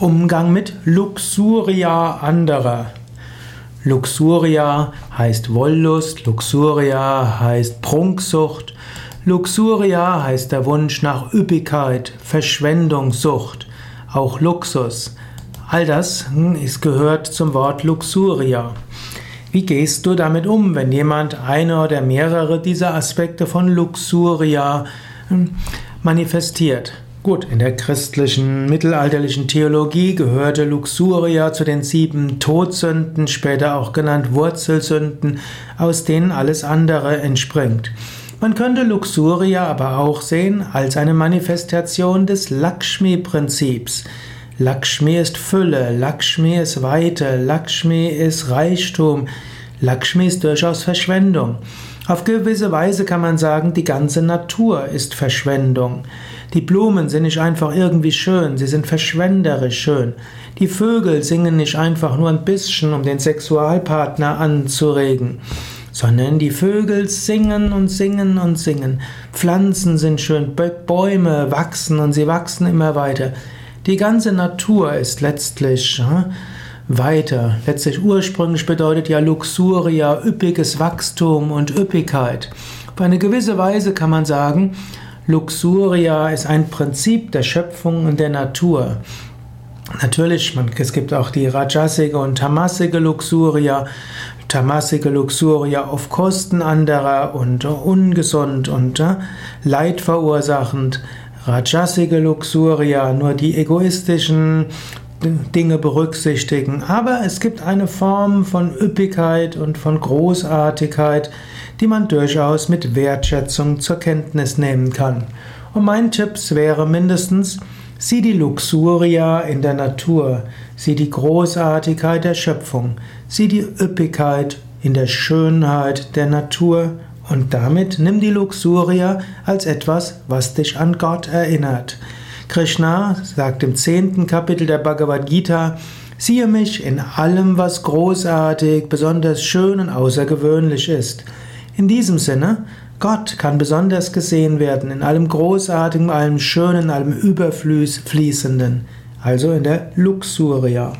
Umgang mit Luxuria anderer. Luxuria heißt Wollust, Luxuria heißt Prunksucht, Luxuria heißt der Wunsch nach Üppigkeit, Verschwendungssucht, auch Luxus. All das hm, ist, gehört zum Wort Luxuria. Wie gehst du damit um, wenn jemand eine oder mehrere dieser Aspekte von Luxuria hm, manifestiert? Gut, in der christlichen mittelalterlichen Theologie gehörte Luxuria zu den sieben Todsünden, später auch genannt Wurzelsünden, aus denen alles andere entspringt. Man könnte Luxuria aber auch sehen als eine Manifestation des Lakshmi-Prinzips. Lakshmi ist Fülle, Lakshmi ist Weite, Lakshmi ist Reichtum, Lakshmi ist durchaus Verschwendung. Auf gewisse Weise kann man sagen, die ganze Natur ist Verschwendung. Die Blumen sind nicht einfach irgendwie schön, sie sind verschwenderisch schön. Die Vögel singen nicht einfach nur ein bisschen, um den Sexualpartner anzuregen, sondern die Vögel singen und singen und singen. Pflanzen sind schön, Bäume wachsen und sie wachsen immer weiter. Die ganze Natur ist letztlich hm, weiter. Letztlich ursprünglich bedeutet ja Luxuria üppiges Wachstum und Üppigkeit. Auf eine gewisse Weise kann man sagen, Luxuria ist ein Prinzip der Schöpfung und der Natur. Natürlich, man, es gibt auch die Rajasige und Tamasige Luxuria. Tamasige Luxuria auf Kosten anderer und ungesund und äh, leidverursachend. Rajasige Luxuria, nur die egoistischen Dinge berücksichtigen. Aber es gibt eine Form von Üppigkeit und von Großartigkeit, die man durchaus mit Wertschätzung zur Kenntnis nehmen kann. Und mein Tipp wäre mindestens, sieh die Luxuria in der Natur, sieh die Großartigkeit der Schöpfung, sieh die Üppigkeit in der Schönheit der Natur und damit nimm die Luxuria als etwas, was dich an Gott erinnert. Krishna sagt im zehnten Kapitel der Bhagavad Gita, siehe mich in allem, was großartig, besonders schön und außergewöhnlich ist. In diesem Sinne, Gott kann besonders gesehen werden in allem Großartigen, allem Schönen, allem Überfließenden, also in der Luxuria.